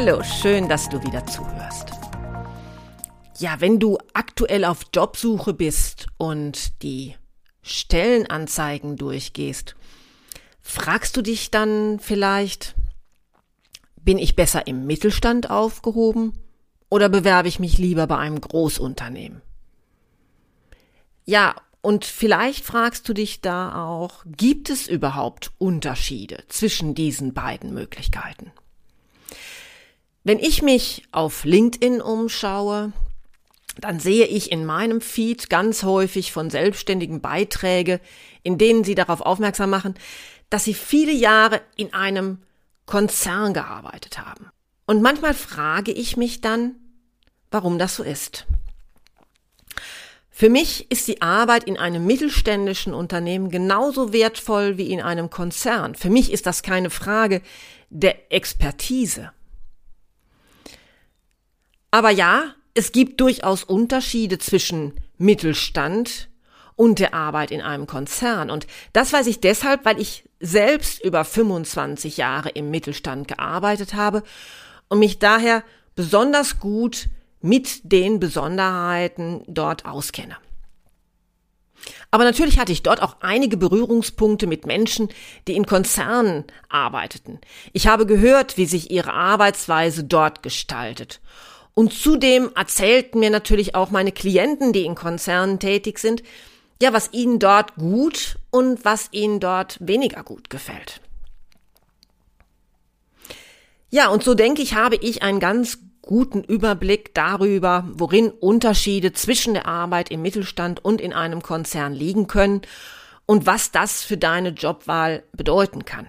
Hallo, schön, dass du wieder zuhörst. Ja, wenn du aktuell auf Jobsuche bist und die Stellenanzeigen durchgehst, fragst du dich dann vielleicht, bin ich besser im Mittelstand aufgehoben oder bewerbe ich mich lieber bei einem Großunternehmen? Ja, und vielleicht fragst du dich da auch, gibt es überhaupt Unterschiede zwischen diesen beiden Möglichkeiten? Wenn ich mich auf LinkedIn umschaue, dann sehe ich in meinem Feed ganz häufig von Selbstständigen Beiträge, in denen sie darauf aufmerksam machen, dass sie viele Jahre in einem Konzern gearbeitet haben. Und manchmal frage ich mich dann, warum das so ist. Für mich ist die Arbeit in einem mittelständischen Unternehmen genauso wertvoll wie in einem Konzern. Für mich ist das keine Frage der Expertise. Aber ja, es gibt durchaus Unterschiede zwischen Mittelstand und der Arbeit in einem Konzern. Und das weiß ich deshalb, weil ich selbst über 25 Jahre im Mittelstand gearbeitet habe und mich daher besonders gut mit den Besonderheiten dort auskenne. Aber natürlich hatte ich dort auch einige Berührungspunkte mit Menschen, die in Konzernen arbeiteten. Ich habe gehört, wie sich ihre Arbeitsweise dort gestaltet. Und zudem erzählten mir natürlich auch meine Klienten, die in Konzernen tätig sind, ja, was ihnen dort gut und was ihnen dort weniger gut gefällt. Ja, und so denke ich, habe ich einen ganz guten Überblick darüber, worin Unterschiede zwischen der Arbeit im Mittelstand und in einem Konzern liegen können und was das für deine Jobwahl bedeuten kann.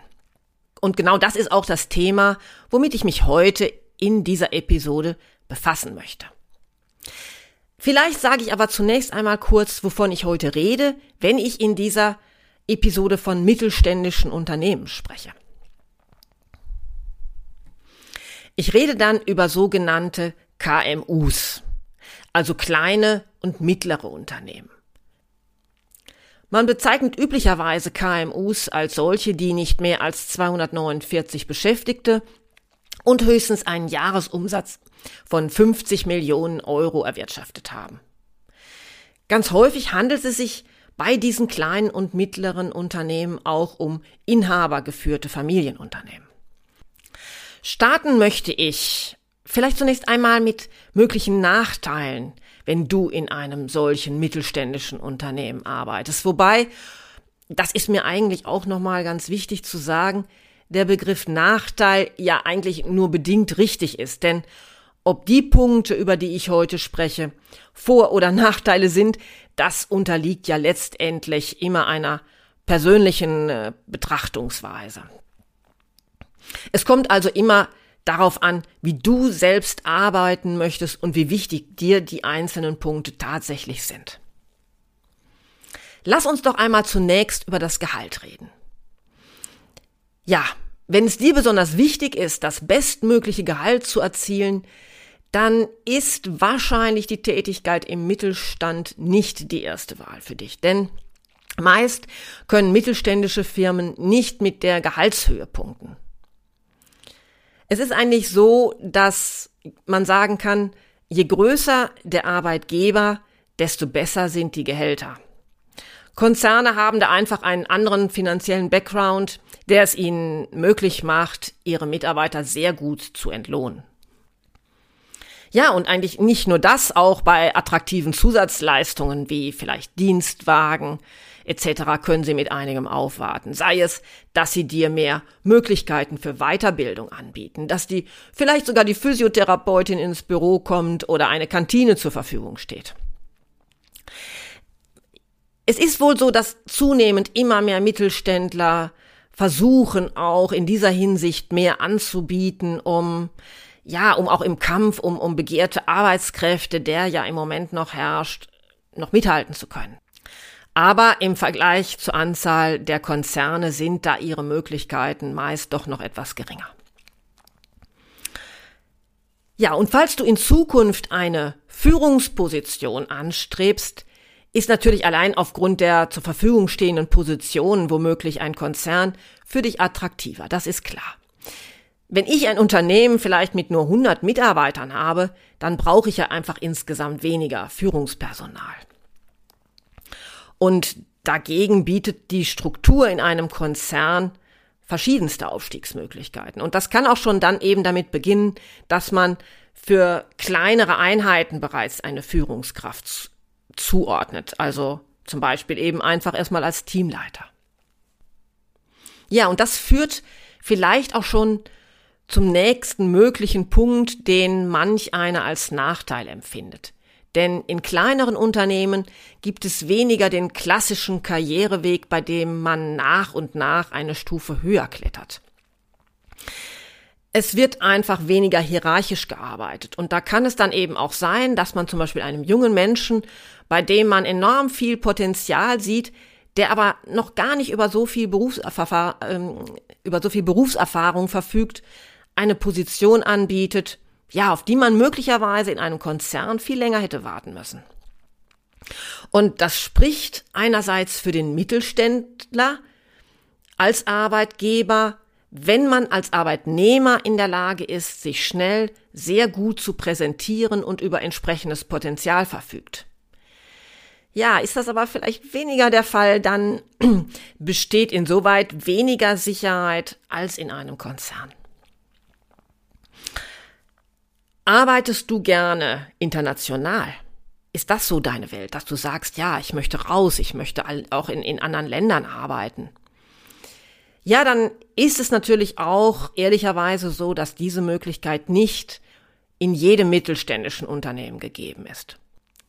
Und genau das ist auch das Thema, womit ich mich heute in dieser Episode befassen möchte. Vielleicht sage ich aber zunächst einmal kurz, wovon ich heute rede, wenn ich in dieser Episode von mittelständischen Unternehmen spreche. Ich rede dann über sogenannte KMUs, also kleine und mittlere Unternehmen. Man bezeichnet üblicherweise KMUs als solche, die nicht mehr als 249 Beschäftigte und höchstens einen Jahresumsatz von 50 Millionen Euro erwirtschaftet haben. Ganz häufig handelt es sich bei diesen kleinen und mittleren Unternehmen auch um inhabergeführte Familienunternehmen. Starten möchte ich vielleicht zunächst einmal mit möglichen Nachteilen, wenn du in einem solchen mittelständischen Unternehmen arbeitest. Wobei, das ist mir eigentlich auch nochmal ganz wichtig zu sagen, der Begriff Nachteil ja eigentlich nur bedingt richtig ist, denn ob die Punkte, über die ich heute spreche, Vor- oder Nachteile sind, das unterliegt ja letztendlich immer einer persönlichen äh, Betrachtungsweise. Es kommt also immer darauf an, wie du selbst arbeiten möchtest und wie wichtig dir die einzelnen Punkte tatsächlich sind. Lass uns doch einmal zunächst über das Gehalt reden. Ja, wenn es dir besonders wichtig ist, das bestmögliche Gehalt zu erzielen, dann ist wahrscheinlich die Tätigkeit im Mittelstand nicht die erste Wahl für dich. Denn meist können mittelständische Firmen nicht mit der Gehaltshöhe punkten. Es ist eigentlich so, dass man sagen kann, je größer der Arbeitgeber, desto besser sind die Gehälter. Konzerne haben da einfach einen anderen finanziellen Background, der es ihnen möglich macht, ihre Mitarbeiter sehr gut zu entlohnen. Ja, und eigentlich nicht nur das, auch bei attraktiven Zusatzleistungen wie vielleicht Dienstwagen etc. können sie mit einigem aufwarten. Sei es, dass sie dir mehr Möglichkeiten für Weiterbildung anbieten, dass die vielleicht sogar die Physiotherapeutin ins Büro kommt oder eine Kantine zur Verfügung steht. Es ist wohl so, dass zunehmend immer mehr Mittelständler versuchen auch in dieser Hinsicht mehr anzubieten, um ja, um auch im Kampf um, um begehrte Arbeitskräfte, der ja im Moment noch herrscht, noch mithalten zu können. Aber im Vergleich zur Anzahl der Konzerne sind da ihre Möglichkeiten meist doch noch etwas geringer. Ja, und falls du in Zukunft eine Führungsposition anstrebst, ist natürlich allein aufgrund der zur Verfügung stehenden Positionen womöglich ein Konzern für dich attraktiver. Das ist klar. Wenn ich ein Unternehmen vielleicht mit nur 100 Mitarbeitern habe, dann brauche ich ja einfach insgesamt weniger Führungspersonal. Und dagegen bietet die Struktur in einem Konzern verschiedenste Aufstiegsmöglichkeiten. Und das kann auch schon dann eben damit beginnen, dass man für kleinere Einheiten bereits eine Führungskraft zuordnet. Also zum Beispiel eben einfach erstmal als Teamleiter. Ja, und das führt vielleicht auch schon zum nächsten möglichen Punkt, den manch einer als Nachteil empfindet. Denn in kleineren Unternehmen gibt es weniger den klassischen Karriereweg, bei dem man nach und nach eine Stufe höher klettert. Es wird einfach weniger hierarchisch gearbeitet. Und da kann es dann eben auch sein, dass man zum Beispiel einem jungen Menschen, bei dem man enorm viel Potenzial sieht, der aber noch gar nicht über so viel, Berufserfahrung, ähm, über so viel Berufserfahrung verfügt, eine Position anbietet, ja, auf die man möglicherweise in einem Konzern viel länger hätte warten müssen. Und das spricht einerseits für den Mittelständler als Arbeitgeber, wenn man als Arbeitnehmer in der Lage ist, sich schnell sehr gut zu präsentieren und über entsprechendes Potenzial verfügt. Ja, ist das aber vielleicht weniger der Fall, dann besteht insoweit weniger Sicherheit als in einem Konzern. Arbeitest du gerne international? Ist das so deine Welt, dass du sagst, ja, ich möchte raus, ich möchte auch in, in anderen Ländern arbeiten? Ja, dann ist es natürlich auch ehrlicherweise so, dass diese Möglichkeit nicht in jedem mittelständischen Unternehmen gegeben ist.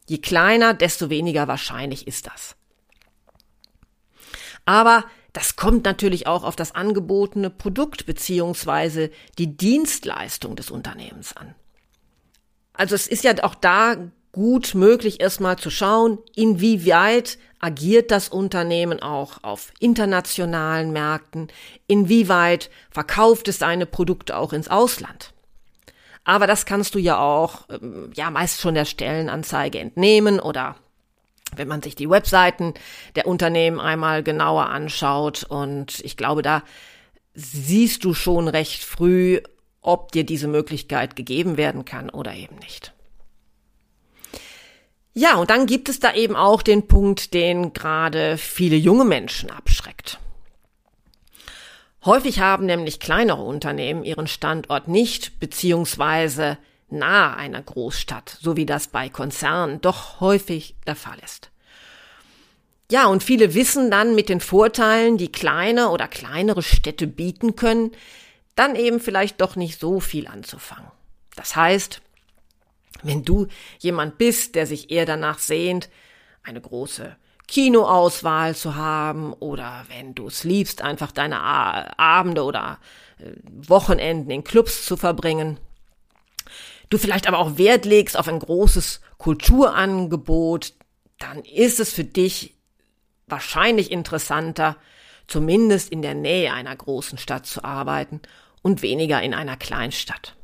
Je kleiner, desto weniger wahrscheinlich ist das. Aber das kommt natürlich auch auf das angebotene Produkt beziehungsweise die Dienstleistung des Unternehmens an. Also es ist ja auch da gut möglich, erstmal zu schauen, inwieweit agiert das Unternehmen auch auf internationalen Märkten, inwieweit verkauft es seine Produkte auch ins Ausland. Aber das kannst du ja auch, ähm, ja, meist schon der Stellenanzeige entnehmen oder wenn man sich die Webseiten der Unternehmen einmal genauer anschaut. Und ich glaube, da siehst du schon recht früh, ob dir diese Möglichkeit gegeben werden kann oder eben nicht. Ja, und dann gibt es da eben auch den Punkt, den gerade viele junge Menschen abschreckt. Häufig haben nämlich kleinere Unternehmen ihren Standort nicht beziehungsweise nahe einer Großstadt, so wie das bei Konzernen doch häufig der Fall ist. Ja, und viele wissen dann mit den Vorteilen, die kleine oder kleinere Städte bieten können, dann eben vielleicht doch nicht so viel anzufangen. Das heißt, wenn du jemand bist, der sich eher danach sehnt, eine große Kinoauswahl zu haben oder wenn du es liebst, einfach deine Abende oder äh, Wochenenden in Clubs zu verbringen, du vielleicht aber auch Wert legst auf ein großes Kulturangebot, dann ist es für dich wahrscheinlich interessanter, zumindest in der Nähe einer großen Stadt zu arbeiten und weniger in einer Kleinstadt.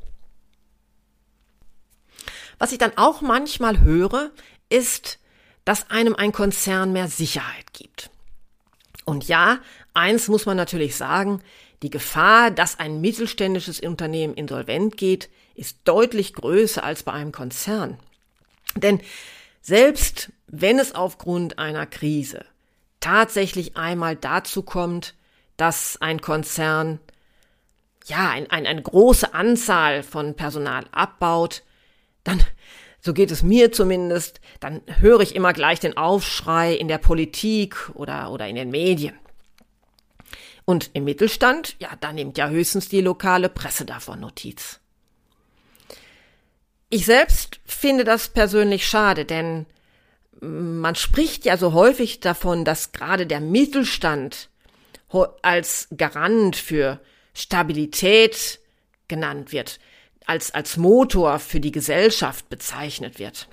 Was ich dann auch manchmal höre, ist, dass einem ein Konzern mehr Sicherheit gibt. Und ja, eins muss man natürlich sagen, die Gefahr, dass ein mittelständisches Unternehmen insolvent geht, ist deutlich größer als bei einem Konzern. Denn selbst wenn es aufgrund einer Krise tatsächlich einmal dazu kommt, dass ein Konzern ja ein, ein, eine große Anzahl von Personal abbaut, dann, so geht es mir zumindest, dann höre ich immer gleich den Aufschrei in der Politik oder, oder in den Medien. Und im Mittelstand, ja, da nimmt ja höchstens die lokale Presse davon Notiz. Ich selbst finde das persönlich schade, denn man spricht ja so häufig davon, dass gerade der Mittelstand als Garant für Stabilität genannt wird, als, als Motor für die Gesellschaft bezeichnet wird.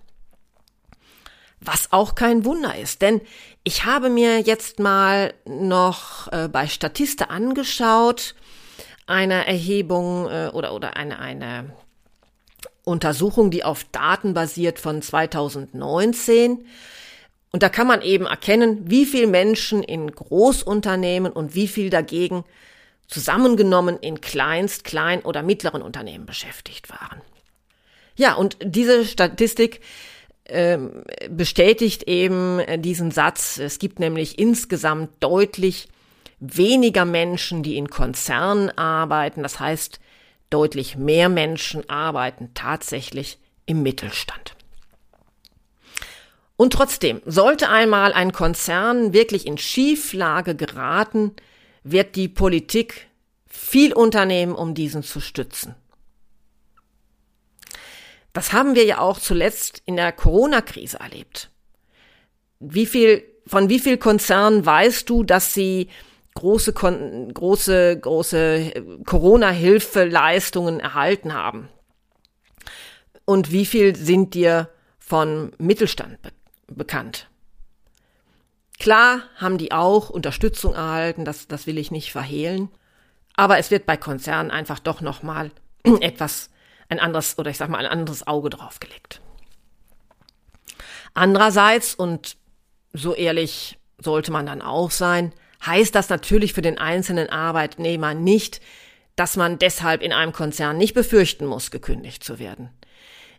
Was auch kein Wunder ist, denn ich habe mir jetzt mal noch äh, bei Statista angeschaut, eine Erhebung äh, oder, oder eine, eine Untersuchung, die auf Daten basiert von 2019. Und da kann man eben erkennen, wie viel Menschen in Großunternehmen und wie viel dagegen zusammengenommen in Kleinst-, Klein- oder mittleren Unternehmen beschäftigt waren. Ja, und diese Statistik ähm, bestätigt eben diesen Satz. Es gibt nämlich insgesamt deutlich weniger Menschen, die in Konzernen arbeiten. Das heißt, deutlich mehr Menschen arbeiten tatsächlich im Mittelstand. Und trotzdem, sollte einmal ein Konzern wirklich in Schieflage geraten, wird die Politik viel unternehmen, um diesen zu stützen. Das haben wir ja auch zuletzt in der Corona-Krise erlebt. Wie viel, von wie viel Konzernen weißt du, dass sie große, große, große Corona-Hilfeleistungen erhalten haben? Und wie viel sind dir von Mittelstand be bekannt? Klar haben die auch Unterstützung erhalten, das, das will ich nicht verhehlen. Aber es wird bei Konzernen einfach doch nochmal etwas, ein anderes, oder ich sag mal, ein anderes Auge draufgelegt. Andererseits, und so ehrlich sollte man dann auch sein, heißt das natürlich für den einzelnen Arbeitnehmer nicht, dass man deshalb in einem Konzern nicht befürchten muss, gekündigt zu werden.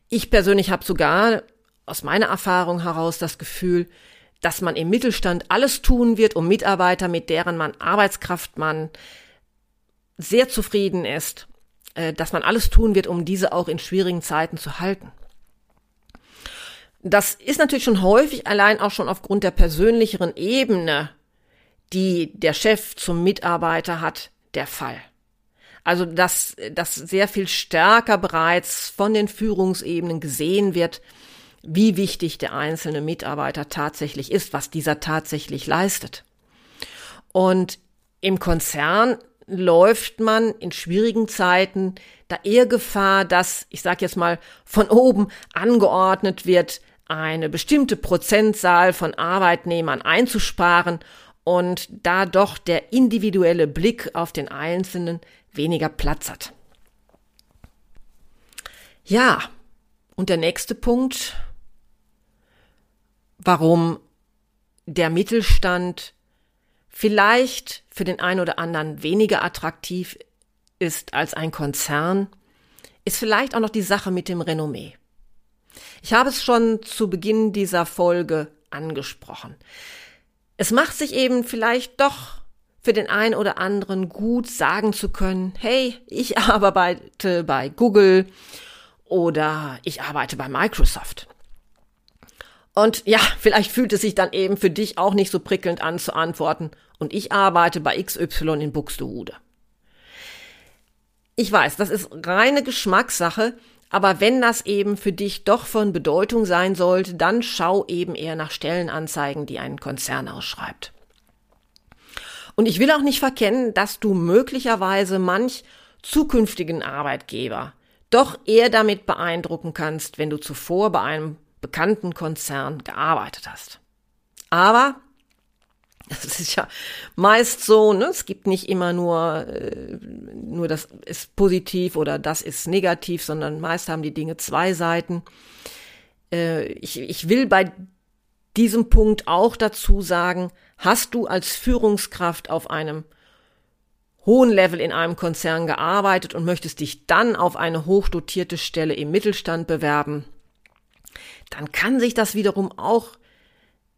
Ich persönlich habe sogar aus meiner Erfahrung heraus das Gefühl, dass man im Mittelstand alles tun wird, um Mitarbeiter, mit deren man Arbeitskraft man sehr zufrieden ist, äh, dass man alles tun wird, um diese auch in schwierigen Zeiten zu halten. Das ist natürlich schon häufig allein auch schon aufgrund der persönlicheren Ebene die der Chef zum Mitarbeiter hat, der Fall. Also, dass dass sehr viel stärker bereits von den Führungsebenen gesehen wird, wie wichtig der einzelne Mitarbeiter tatsächlich ist, was dieser tatsächlich leistet. Und im Konzern läuft man in schwierigen Zeiten da eher Gefahr, dass, ich sage jetzt mal, von oben angeordnet wird, eine bestimmte Prozentzahl von Arbeitnehmern einzusparen und da doch der individuelle Blick auf den Einzelnen weniger Platz hat. Ja, und der nächste Punkt, warum der Mittelstand vielleicht für den einen oder anderen weniger attraktiv ist als ein Konzern, ist vielleicht auch noch die Sache mit dem Renommee. Ich habe es schon zu Beginn dieser Folge angesprochen. Es macht sich eben vielleicht doch für den einen oder anderen gut sagen zu können, hey, ich arbeite bei Google oder ich arbeite bei Microsoft. Und ja, vielleicht fühlt es sich dann eben für dich auch nicht so prickelnd an zu antworten, und ich arbeite bei XY in Buxtehude. Ich weiß, das ist reine Geschmackssache, aber wenn das eben für dich doch von Bedeutung sein sollte, dann schau eben eher nach Stellenanzeigen, die ein Konzern ausschreibt. Und ich will auch nicht verkennen, dass du möglicherweise manch zukünftigen Arbeitgeber doch eher damit beeindrucken kannst, wenn du zuvor bei einem bekannten Konzern gearbeitet hast. Aber das ist ja meist so, ne? Es gibt nicht immer nur, äh, nur das ist positiv oder das ist negativ, sondern meist haben die Dinge zwei Seiten. Äh, ich, ich will bei diesem Punkt auch dazu sagen, hast du als Führungskraft auf einem hohen Level in einem Konzern gearbeitet und möchtest dich dann auf eine hochdotierte Stelle im Mittelstand bewerben, dann kann sich das wiederum auch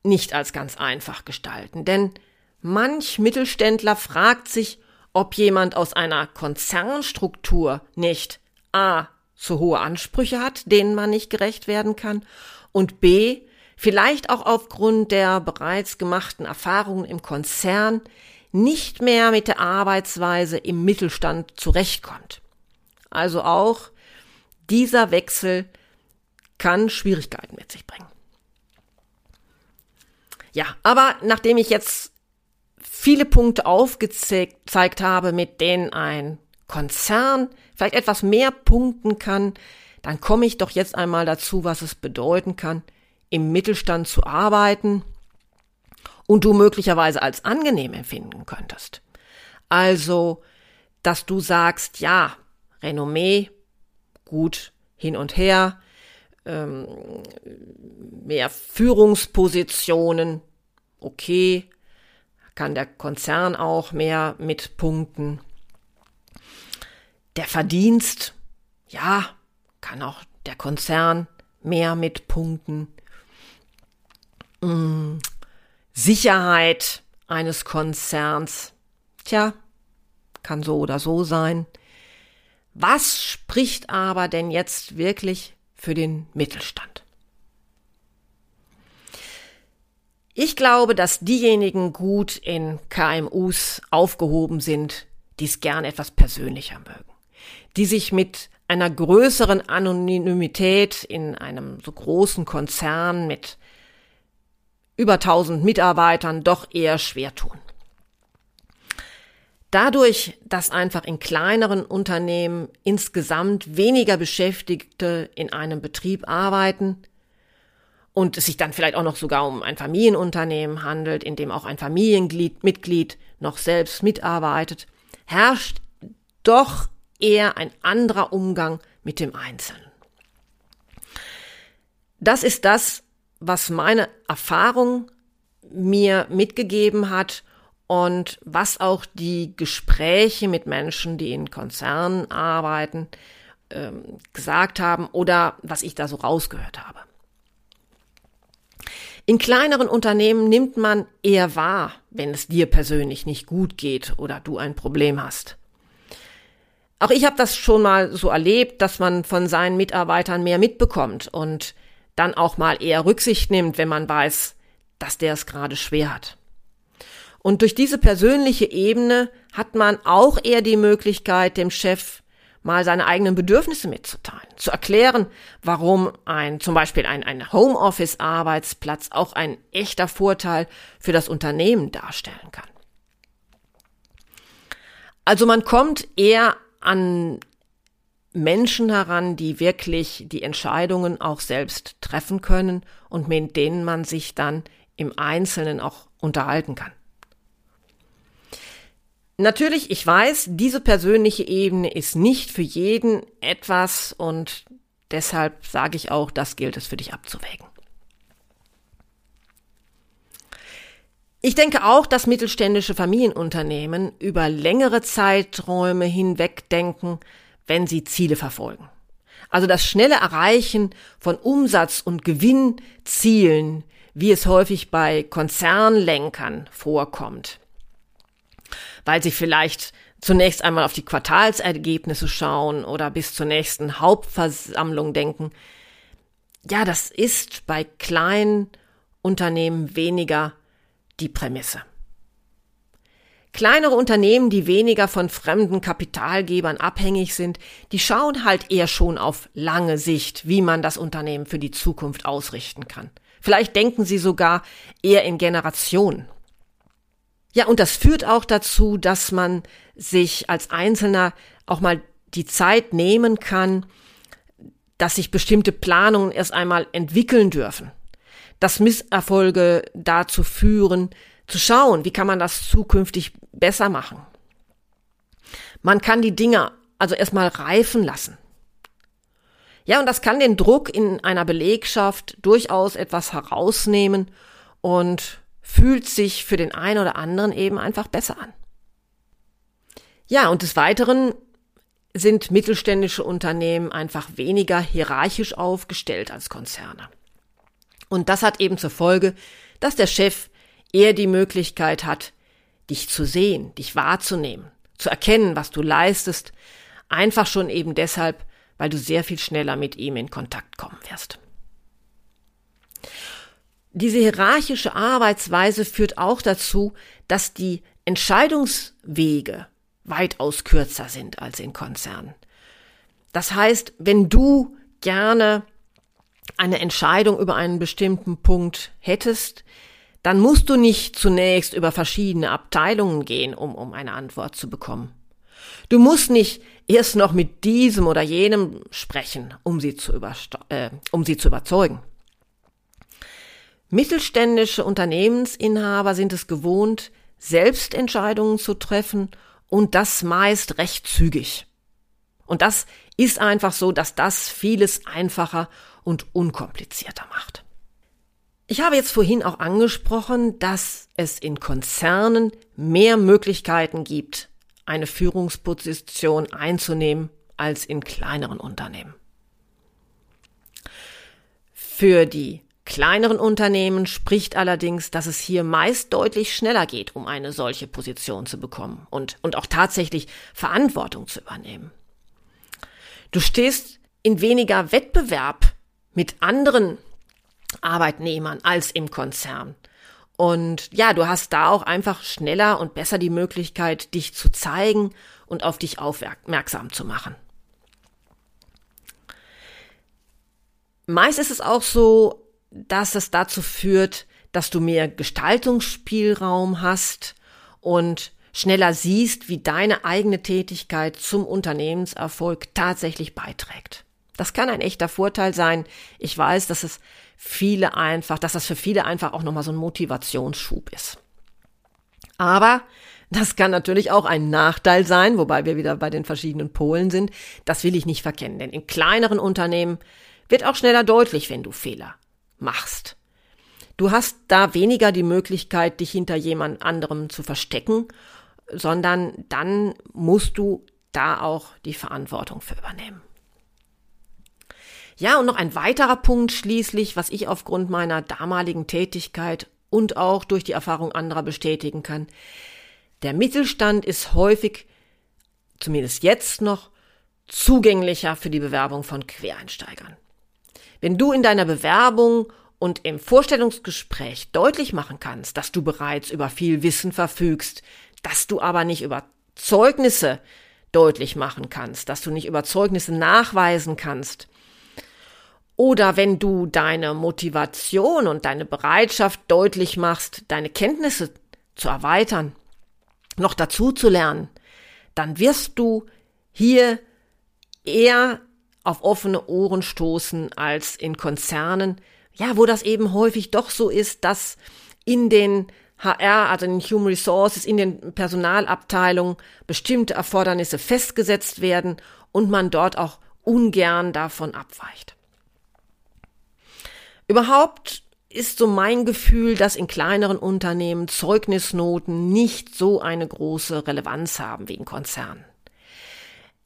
nicht als ganz einfach gestalten, denn manch Mittelständler fragt sich, ob jemand aus einer Konzernstruktur nicht a. zu hohe Ansprüche hat, denen man nicht gerecht werden kann, und b. vielleicht auch aufgrund der bereits gemachten Erfahrungen im Konzern nicht mehr mit der Arbeitsweise im Mittelstand zurechtkommt. Also auch dieser Wechsel kann Schwierigkeiten mit sich bringen. Ja, aber nachdem ich jetzt viele Punkte aufgezeigt habe, mit denen ein Konzern vielleicht etwas mehr punkten kann, dann komme ich doch jetzt einmal dazu, was es bedeuten kann, im Mittelstand zu arbeiten und du möglicherweise als angenehm empfinden könntest. Also, dass du sagst, ja, Renommee, gut hin und her, ähm, mehr Führungspositionen, okay, kann der Konzern auch mehr mit punkten. Der Verdienst, ja, kann auch der Konzern mehr mit punkten. Hm, Sicherheit eines Konzerns, tja, kann so oder so sein. Was spricht aber denn jetzt wirklich für den Mittelstand? Ich glaube, dass diejenigen gut in KMUs aufgehoben sind, die es gern etwas persönlicher mögen, die sich mit einer größeren Anonymität in einem so großen Konzern mit über 1000 Mitarbeitern doch eher schwer tun. Dadurch, dass einfach in kleineren Unternehmen insgesamt weniger Beschäftigte in einem Betrieb arbeiten, und es sich dann vielleicht auch noch sogar um ein Familienunternehmen handelt, in dem auch ein Familienmitglied noch selbst mitarbeitet, herrscht doch eher ein anderer Umgang mit dem Einzelnen. Das ist das, was meine Erfahrung mir mitgegeben hat und was auch die Gespräche mit Menschen, die in Konzernen arbeiten, ähm, gesagt haben oder was ich da so rausgehört habe. In kleineren Unternehmen nimmt man eher wahr, wenn es dir persönlich nicht gut geht oder du ein Problem hast. Auch ich habe das schon mal so erlebt, dass man von seinen Mitarbeitern mehr mitbekommt und dann auch mal eher Rücksicht nimmt, wenn man weiß, dass der es gerade schwer hat. Und durch diese persönliche Ebene hat man auch eher die Möglichkeit, dem Chef mal seine eigenen Bedürfnisse mitzuteilen, zu erklären, warum ein, zum Beispiel ein, ein Homeoffice-Arbeitsplatz auch ein echter Vorteil für das Unternehmen darstellen kann. Also man kommt eher an Menschen heran, die wirklich die Entscheidungen auch selbst treffen können und mit denen man sich dann im Einzelnen auch unterhalten kann. Natürlich, ich weiß, diese persönliche Ebene ist nicht für jeden etwas und deshalb sage ich auch, das gilt es für dich abzuwägen. Ich denke auch, dass mittelständische Familienunternehmen über längere Zeiträume hinweg denken, wenn sie Ziele verfolgen. Also das schnelle Erreichen von Umsatz- und Gewinnzielen, wie es häufig bei Konzernlenkern vorkommt weil sie vielleicht zunächst einmal auf die Quartalsergebnisse schauen oder bis zur nächsten Hauptversammlung denken. Ja, das ist bei kleinen Unternehmen weniger die Prämisse. Kleinere Unternehmen, die weniger von fremden Kapitalgebern abhängig sind, die schauen halt eher schon auf lange Sicht, wie man das Unternehmen für die Zukunft ausrichten kann. Vielleicht denken sie sogar eher in Generationen. Ja, und das führt auch dazu, dass man sich als Einzelner auch mal die Zeit nehmen kann, dass sich bestimmte Planungen erst einmal entwickeln dürfen. Dass Misserfolge dazu führen, zu schauen, wie kann man das zukünftig besser machen. Man kann die Dinge also erstmal reifen lassen. Ja, und das kann den Druck in einer Belegschaft durchaus etwas herausnehmen und fühlt sich für den einen oder anderen eben einfach besser an. Ja, und des Weiteren sind mittelständische Unternehmen einfach weniger hierarchisch aufgestellt als Konzerne. Und das hat eben zur Folge, dass der Chef eher die Möglichkeit hat, dich zu sehen, dich wahrzunehmen, zu erkennen, was du leistest, einfach schon eben deshalb, weil du sehr viel schneller mit ihm in Kontakt kommen wirst. Diese hierarchische Arbeitsweise führt auch dazu, dass die Entscheidungswege weitaus kürzer sind als in Konzernen. Das heißt, wenn du gerne eine Entscheidung über einen bestimmten Punkt hättest, dann musst du nicht zunächst über verschiedene Abteilungen gehen, um, um eine Antwort zu bekommen. Du musst nicht erst noch mit diesem oder jenem sprechen, um sie zu, äh, um sie zu überzeugen. Mittelständische Unternehmensinhaber sind es gewohnt, selbst Entscheidungen zu treffen und das meist recht zügig. Und das ist einfach so, dass das vieles einfacher und unkomplizierter macht. Ich habe jetzt vorhin auch angesprochen, dass es in Konzernen mehr Möglichkeiten gibt, eine Führungsposition einzunehmen als in kleineren Unternehmen. Für die kleineren Unternehmen spricht allerdings, dass es hier meist deutlich schneller geht, um eine solche Position zu bekommen und, und auch tatsächlich Verantwortung zu übernehmen. Du stehst in weniger Wettbewerb mit anderen Arbeitnehmern als im Konzern. Und ja, du hast da auch einfach schneller und besser die Möglichkeit, dich zu zeigen und auf dich aufmerksam zu machen. Meist ist es auch so, dass es dazu führt, dass du mehr Gestaltungsspielraum hast und schneller siehst, wie deine eigene Tätigkeit zum Unternehmenserfolg tatsächlich beiträgt. Das kann ein echter Vorteil sein. Ich weiß, dass es viele einfach, dass das für viele einfach auch nochmal so ein Motivationsschub ist. Aber das kann natürlich auch ein Nachteil sein, wobei wir wieder bei den verschiedenen Polen sind. Das will ich nicht verkennen, denn in kleineren Unternehmen wird auch schneller deutlich, wenn du Fehler machst. Du hast da weniger die Möglichkeit, dich hinter jemand anderem zu verstecken, sondern dann musst du da auch die Verantwortung für übernehmen. Ja, und noch ein weiterer Punkt schließlich, was ich aufgrund meiner damaligen Tätigkeit und auch durch die Erfahrung anderer bestätigen kann. Der Mittelstand ist häufig, zumindest jetzt noch, zugänglicher für die Bewerbung von Quereinsteigern. Wenn du in deiner Bewerbung und im Vorstellungsgespräch deutlich machen kannst, dass du bereits über viel Wissen verfügst, dass du aber nicht über Zeugnisse deutlich machen kannst, dass du nicht über Zeugnisse nachweisen kannst, oder wenn du deine Motivation und deine Bereitschaft deutlich machst, deine Kenntnisse zu erweitern, noch dazu zu lernen, dann wirst du hier eher auf offene Ohren stoßen als in Konzernen, ja, wo das eben häufig doch so ist, dass in den HR, also in Human Resources, in den Personalabteilungen bestimmte Erfordernisse festgesetzt werden und man dort auch ungern davon abweicht. Überhaupt ist so mein Gefühl, dass in kleineren Unternehmen Zeugnisnoten nicht so eine große Relevanz haben wie in Konzernen.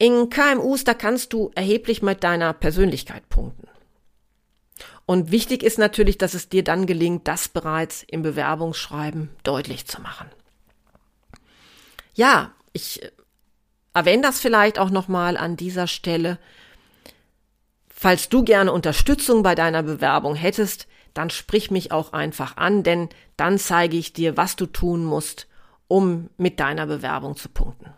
In KMUs, da kannst du erheblich mit deiner Persönlichkeit punkten. Und wichtig ist natürlich, dass es dir dann gelingt, das bereits im Bewerbungsschreiben deutlich zu machen. Ja, ich erwähne das vielleicht auch nochmal an dieser Stelle. Falls du gerne Unterstützung bei deiner Bewerbung hättest, dann sprich mich auch einfach an, denn dann zeige ich dir, was du tun musst, um mit deiner Bewerbung zu punkten.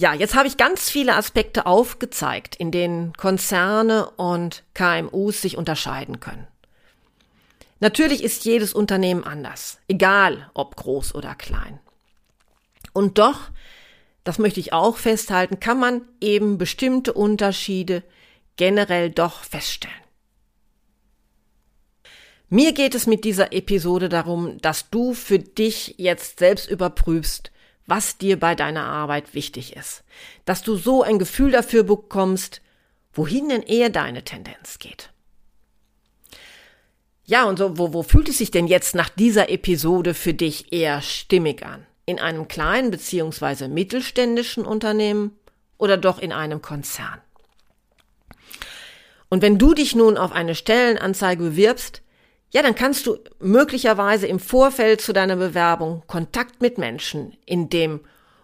Ja, jetzt habe ich ganz viele Aspekte aufgezeigt, in denen Konzerne und KMUs sich unterscheiden können. Natürlich ist jedes Unternehmen anders, egal ob groß oder klein. Und doch das möchte ich auch festhalten, kann man eben bestimmte Unterschiede generell doch feststellen. Mir geht es mit dieser Episode darum, dass du für dich jetzt selbst überprüfst, was dir bei deiner Arbeit wichtig ist. Dass du so ein Gefühl dafür bekommst, wohin denn eher deine Tendenz geht. Ja, und so, wo, wo fühlt es sich denn jetzt nach dieser Episode für dich eher stimmig an? in einem kleinen bzw. mittelständischen Unternehmen oder doch in einem Konzern. Und wenn du dich nun auf eine Stellenanzeige bewirbst, ja, dann kannst du möglicherweise im Vorfeld zu deiner Bewerbung Kontakt mit Menschen in dem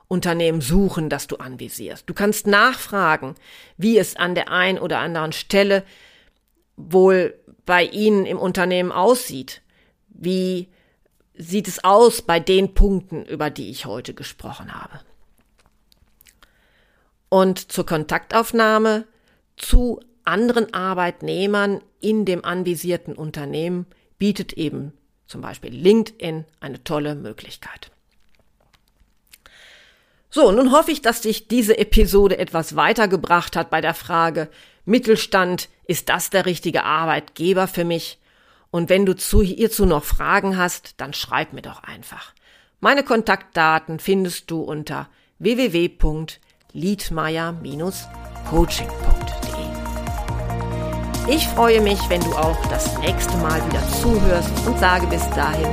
Unternehmen suchen, das du anvisierst. Du kannst nachfragen, wie es an der einen oder anderen Stelle wohl bei Ihnen im Unternehmen aussieht, wie sieht es aus bei den Punkten, über die ich heute gesprochen habe. Und zur Kontaktaufnahme zu anderen Arbeitnehmern in dem anvisierten Unternehmen bietet eben zum Beispiel LinkedIn eine tolle Möglichkeit. So, nun hoffe ich, dass dich diese Episode etwas weitergebracht hat bei der Frage, Mittelstand, ist das der richtige Arbeitgeber für mich? Und wenn du zu, hierzu noch Fragen hast, dann schreib mir doch einfach. Meine Kontaktdaten findest du unter www.liedmeier-coaching.de. Ich freue mich, wenn du auch das nächste Mal wieder zuhörst und sage bis dahin